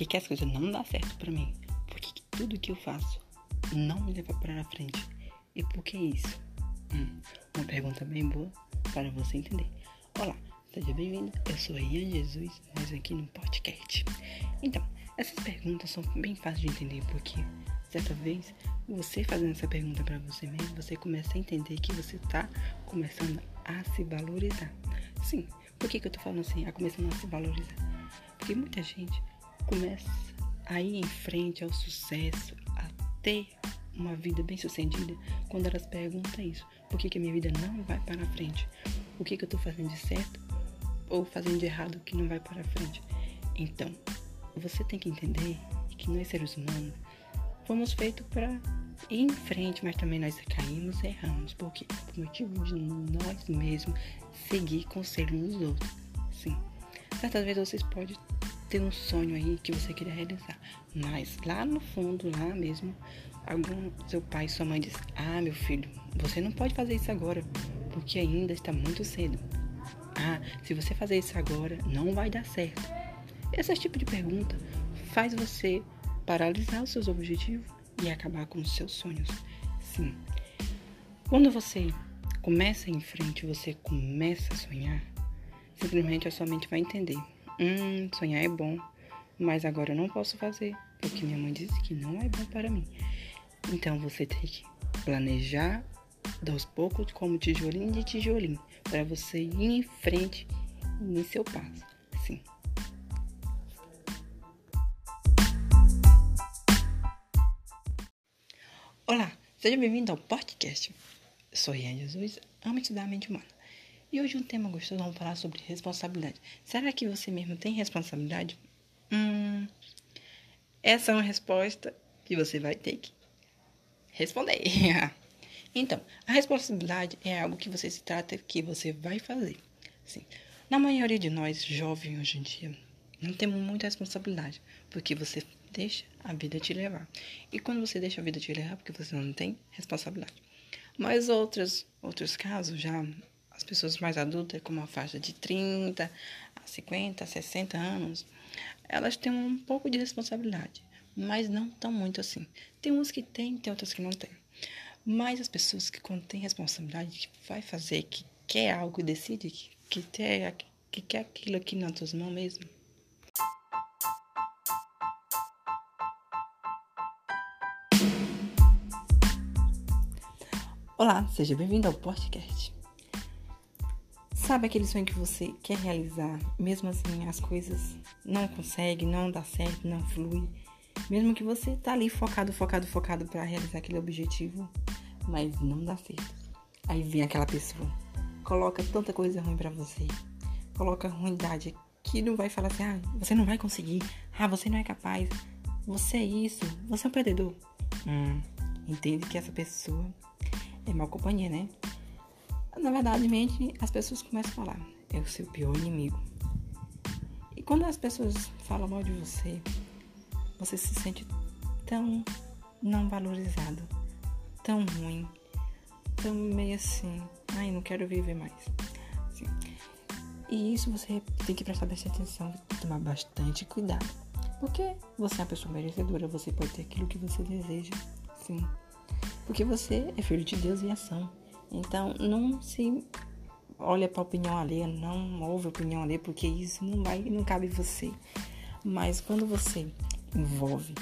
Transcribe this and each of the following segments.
que, que as coisas não dão certo pra mim? Por que, que tudo que eu faço não me leva para frente? E por que isso? Hum, uma pergunta bem boa para você entender. Olá, seja bem-vindo. Eu sou Ian Jesus, mas aqui no podcast. Então, essas perguntas são bem fáceis de entender porque certa vez você fazendo essa pergunta para você mesmo, você começa a entender que você está começando a se valorizar. Sim, por que, que eu tô falando assim, a começando a se valorizar? Porque muita gente começa a ir em frente ao sucesso, a ter uma vida bem sucedida, quando elas perguntam isso. Por que, que a minha vida não vai para frente? O que, que eu estou fazendo de certo ou fazendo de errado que não vai para frente? Então, você tem que entender que nós seres humanos fomos feitos para ir em frente, mas também nós caímos e erramos. Por quê? Por motivo de nós mesmos seguir conselhos dos outros. Sim. Certas vezes vocês podem ter um sonho aí que você queria realizar, mas lá no fundo, lá mesmo, algum seu pai, sua mãe diz: "Ah, meu filho, você não pode fazer isso agora, porque ainda está muito cedo. Ah, se você fazer isso agora, não vai dar certo." Esse tipo de pergunta faz você paralisar os seus objetivos e acabar com os seus sonhos. Sim. Quando você começa em frente, você começa a sonhar, simplesmente a sua mente vai entender Hum, sonhar é bom, mas agora eu não posso fazer, porque minha mãe disse que não é bom para mim. Então você tem que planejar aos poucos, como tijolinho de tijolinho, para você ir em frente em seu passo. Sim. Olá, seja bem-vindo ao podcast. Eu sou Jesus, amo estudar a mente humana. E hoje um tema gostoso, vamos falar sobre responsabilidade. Será que você mesmo tem responsabilidade? Hum, essa é uma resposta que você vai ter que responder. então, a responsabilidade é algo que você se trata que você vai fazer. Sim. Na maioria de nós, jovens hoje em dia, não temos muita responsabilidade, porque você deixa a vida te levar. E quando você deixa a vida te levar, porque você não tem responsabilidade. Mas outros, outros casos já pessoas mais adultas, como a faixa de 30 a 50, 60 anos, elas têm um pouco de responsabilidade, mas não tão muito assim. Tem uns que têm, tem outras que não têm. Mas as pessoas que têm responsabilidade, que vai fazer, que quer algo e decide que, que, quer, que quer aquilo aqui nas suas mãos mesmo, Olá, seja bem-vindo ao podcast. Sabe aquele sonho que você quer realizar, mesmo assim as coisas não conseguem, não dá certo, não flui, mesmo que você tá ali focado, focado, focado para realizar aquele objetivo, mas não dá certo. Aí vem aquela pessoa, coloca tanta coisa ruim para você, coloca ruindade que não vai falar assim, ah, você não vai conseguir, ah, você não é capaz, você é isso, você é um perdedor. Hum, entende que essa pessoa é mal companhia, né? Na verdade, mente, as pessoas começam a falar, é o seu pior inimigo. E quando as pessoas falam mal de você, você se sente tão não valorizado, tão ruim, tão meio assim, ai, não quero viver mais. Assim. E isso você tem que prestar bastante atenção, tomar bastante cuidado. Porque você é uma pessoa merecedora, você pode ter aquilo que você deseja, sim. Porque você é filho de Deus em ação. Então, não se olha para a opinião alheia, não ouve a opinião alheia, porque isso não vai, não cabe você. Mas quando você envolve,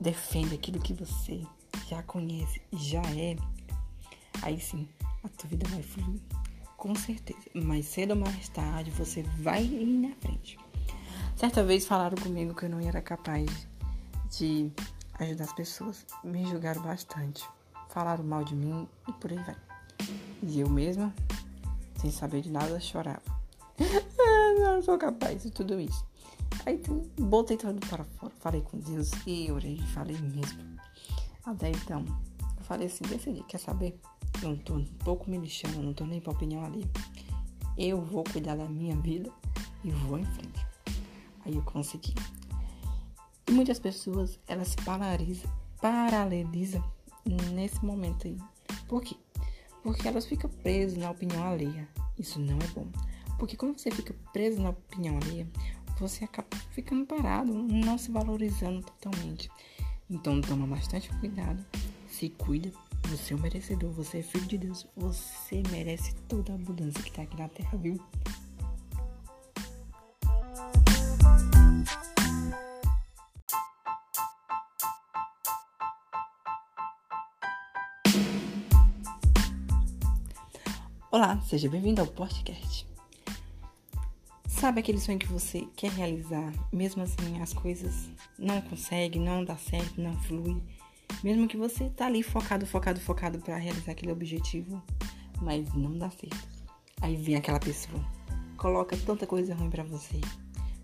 defende aquilo que você já conhece e já é, aí sim, a tua vida vai fluir. Com certeza. Mas cedo ou mais tarde, você vai ir na frente. Certa vez falaram comigo que eu não era capaz de ajudar as pessoas. Me julgaram bastante. Falaram mal de mim e por aí vai. E eu mesma, sem saber de nada, chorava. não sou capaz de tudo isso. Aí botei tudo para fora, falei com Deus e orei, falei mesmo. Até então, eu falei assim, decidi, quer saber? Não tô um pouco me lixando, não tô nem pra opinião ali. Eu vou cuidar da minha vida e vou em frente. Aí eu consegui. E muitas pessoas, elas se paralisam, paralelizam nesse momento aí. Por quê? Porque elas ficam presas na opinião alheia. Isso não é bom. Porque quando você fica preso na opinião alheia, você acaba ficando parado, não se valorizando totalmente. Então toma bastante cuidado, se cuida, você é um merecedor, você é filho de Deus, você merece toda a abundância que está aqui na terra, viu? Olá, seja bem-vindo ao podcast. Sabe aquele sonho que você quer realizar, mesmo assim as coisas não consegue, não dá certo, não flui, mesmo que você tá ali focado, focado, focado para realizar aquele objetivo, mas não dá certo. Aí vem aquela pessoa, coloca tanta coisa ruim para você,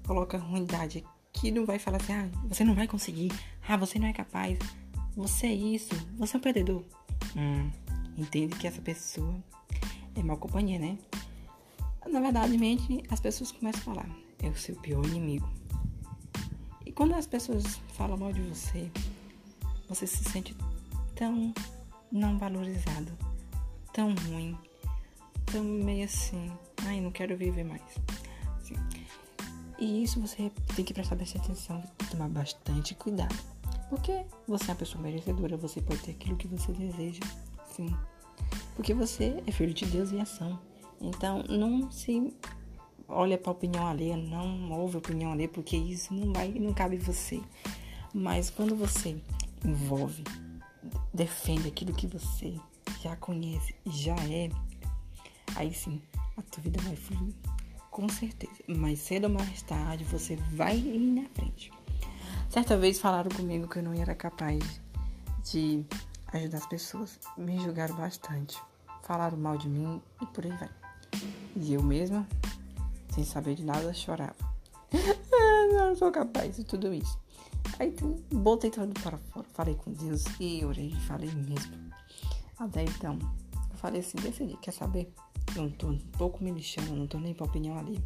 coloca ruindade que não vai falar assim: "Ah, você não vai conseguir. Ah, você não é capaz. Você é isso, você é um perdedor". Hum, entende que essa pessoa é mal companhia, né? Na verdade, mente, as pessoas começam a falar, é o seu pior inimigo. E quando as pessoas falam mal de você, você se sente tão não valorizado, tão ruim, tão meio assim, ai, não quero viver mais. Assim. E isso você tem que prestar bastante atenção, tomar bastante cuidado. Porque você é uma pessoa merecedora, você pode ter aquilo que você deseja, sim. Porque você é filho de Deus em ação. Então, não se olha para a opinião alheia, não ouve a opinião alheia, porque isso não vai, não cabe você. Mas quando você envolve, defende aquilo que você já conhece e já é, aí sim, a tua vida vai fluir. Com certeza. Mais cedo ou mais tarde, você vai ir na frente. Certa vez falaram comigo que eu não era capaz de ajudar as pessoas. Me julgaram bastante. Falaram mal de mim e por aí vai. E eu mesma, sem saber de nada, chorava. não sou capaz de tudo isso. Aí botei tudo para fora. Falei com Deus e orei, falei mesmo. Até então, eu falei assim, decidi, quer saber? Não tô um pouco me lixando, não tô nem pra opinião ali.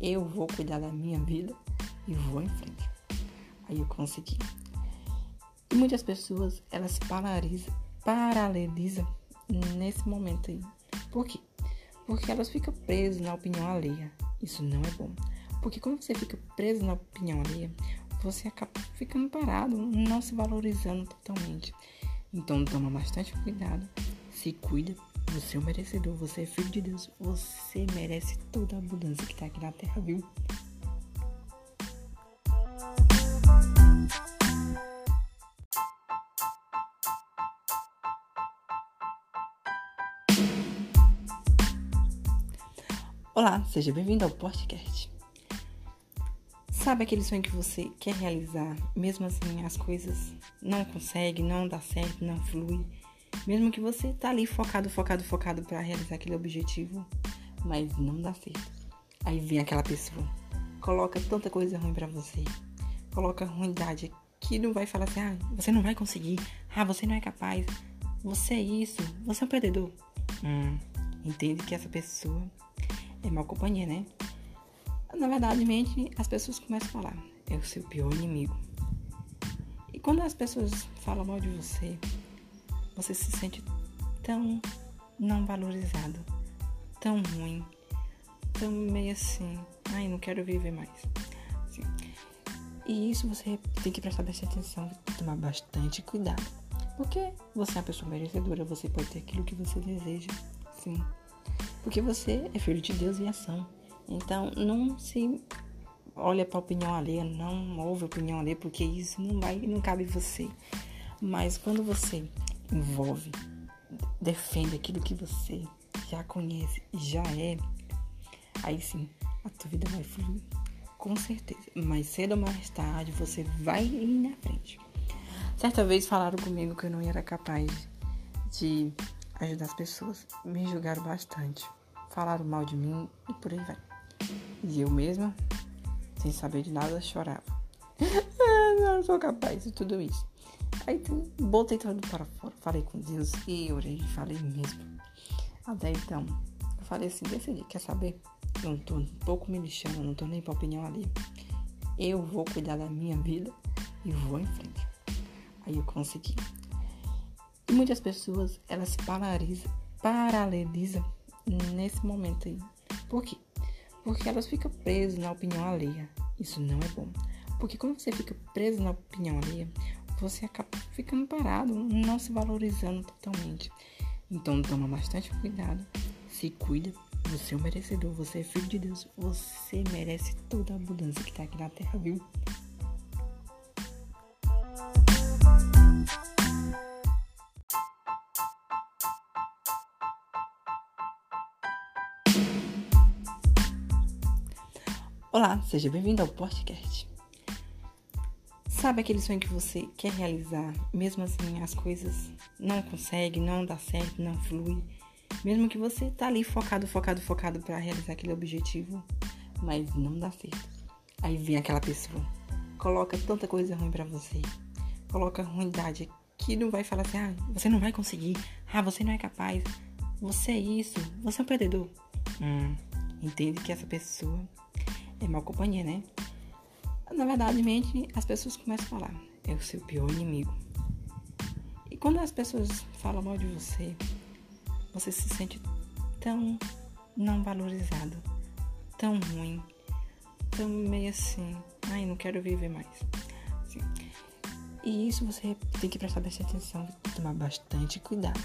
Eu vou cuidar da minha vida e vou em frente. Aí eu consegui. Muitas pessoas, elas paralisam, paralisam nesse momento aí. Por quê? Porque elas ficam presas na opinião alheia. Isso não é bom. Porque quando você fica preso na opinião alheia, você acaba ficando parado, não se valorizando totalmente. Então toma bastante cuidado, se cuida, você é um merecedor, você é filho de Deus, você merece toda a abundância que está aqui na terra, viu? Olá, seja bem-vindo ao podcast. Sabe aquele sonho que você quer realizar, mesmo assim as coisas não consegue, não dá certo, não flui, mesmo que você tá ali focado, focado, focado para realizar aquele objetivo, mas não dá certo. Aí vem aquela pessoa, coloca tanta coisa ruim para você, coloca ruindade que não vai falar assim: "Ah, você não vai conseguir. Ah, você não é capaz. Você é isso, você é um perdedor". Hum, entende que essa pessoa é mal companhia, né? Na verdade, mente, as pessoas começam a falar, é o seu pior inimigo. E quando as pessoas falam mal de você, você se sente tão não valorizado, tão ruim, tão meio assim, ai, não quero viver mais. Assim. E isso você tem que prestar bastante atenção, tomar bastante cuidado. Porque você é uma pessoa merecedora, você pode ter aquilo que você deseja, sim. Porque você é filho de Deus em ação. Então, não se olha para a opinião alheia, não ouve a opinião alheia, porque isso não vai, não cabe você. Mas quando você envolve, defende aquilo que você já conhece e já é, aí sim, a tua vida vai fluir. Com certeza. Mais cedo ou mais tarde, você vai ir na frente. Certa vez falaram comigo que eu não era capaz de ajudar as pessoas. Me julgaram bastante. Falaram mal de mim e por aí vai. E eu mesma, sem saber de nada, chorava. não sou capaz de tudo isso. Aí botei tudo para fora. Falei com Deus e orei, falei mesmo. Até então, eu falei assim, decidi, quer saber? Não tô um pouco me lixando, não tô nem pra opinião ali. Eu vou cuidar da minha vida e vou em frente. Aí eu consegui. E muitas pessoas, elas se paralisam, nesse momento aí. Por quê? Porque elas ficam presas na opinião alheia. Isso não é bom. Porque quando você fica preso na opinião alheia, você acaba ficando parado, não se valorizando totalmente. Então toma bastante cuidado, se cuida, você é um merecedor, você é filho de Deus, você merece toda a abundância que está aqui na terra, viu? Olá, seja bem-vindo ao podcast. Sabe aquele sonho que você quer realizar, mesmo assim as coisas não consegue, não dá certo, não flui, mesmo que você tá ali focado, focado, focado para realizar aquele objetivo, mas não dá certo. Aí vem aquela pessoa, coloca tanta coisa ruim para você, coloca ruindade que não vai falar assim, ah, você não vai conseguir, ah, você não é capaz, você é isso, você é um perdedor. Hum, entende que essa pessoa é mal companhia, né? Na verdade, mente, as pessoas começam a falar, é o seu pior inimigo. E quando as pessoas falam mal de você, você se sente tão não valorizado, tão ruim, tão meio assim, ai, não quero viver mais. Assim. E isso você tem que prestar bastante atenção tomar bastante cuidado.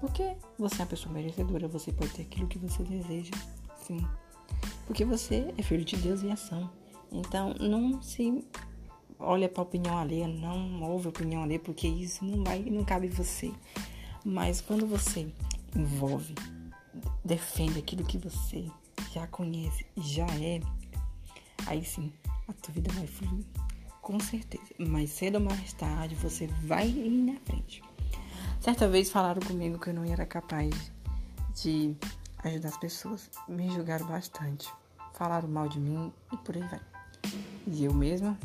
Porque você é uma pessoa merecedora, você pode ter aquilo que você deseja, sim. Porque você é filho de Deus em ação. Então, não se olha para a opinião alheia, não ouve a opinião alheia, porque isso não vai, não cabe você. Mas quando você envolve, defende aquilo que você já conhece já é, aí sim, a tua vida vai fluir. Com certeza. Mas cedo ou mais tarde, você vai ir na frente. Certa vez falaram comigo que eu não era capaz de ajudar as pessoas. Me julgaram bastante. Falaram mal de mim e por aí vai. E eu mesma,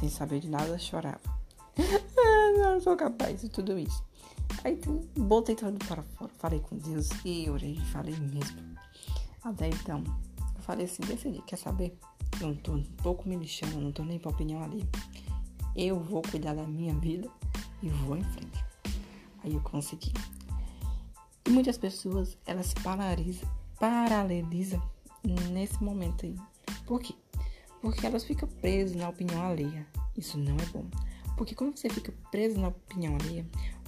sem saber de nada, chorava. não sou capaz de tudo isso. Aí botei tudo para fora. Falei com Deus e orei, falei mesmo. Até então, eu falei assim, decidi, quer saber? Eu não tô um pouco me lixando, não tô nem pra opinião ali. Eu vou cuidar da minha vida e vou em frente. Aí eu consegui. E muitas pessoas, elas paralisam, paralisam nesse momento aí. Por quê? Porque elas ficam presas na opinião alheia. Isso não é bom. Porque quando você fica preso na opinião alheia,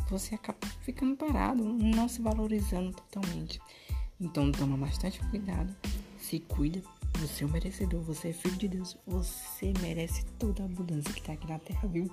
você acaba ficando parado, não se valorizando totalmente. Então toma bastante cuidado, se cuida, você é um merecedor, você é filho de Deus, você merece toda a abundância que está aqui na terra, viu?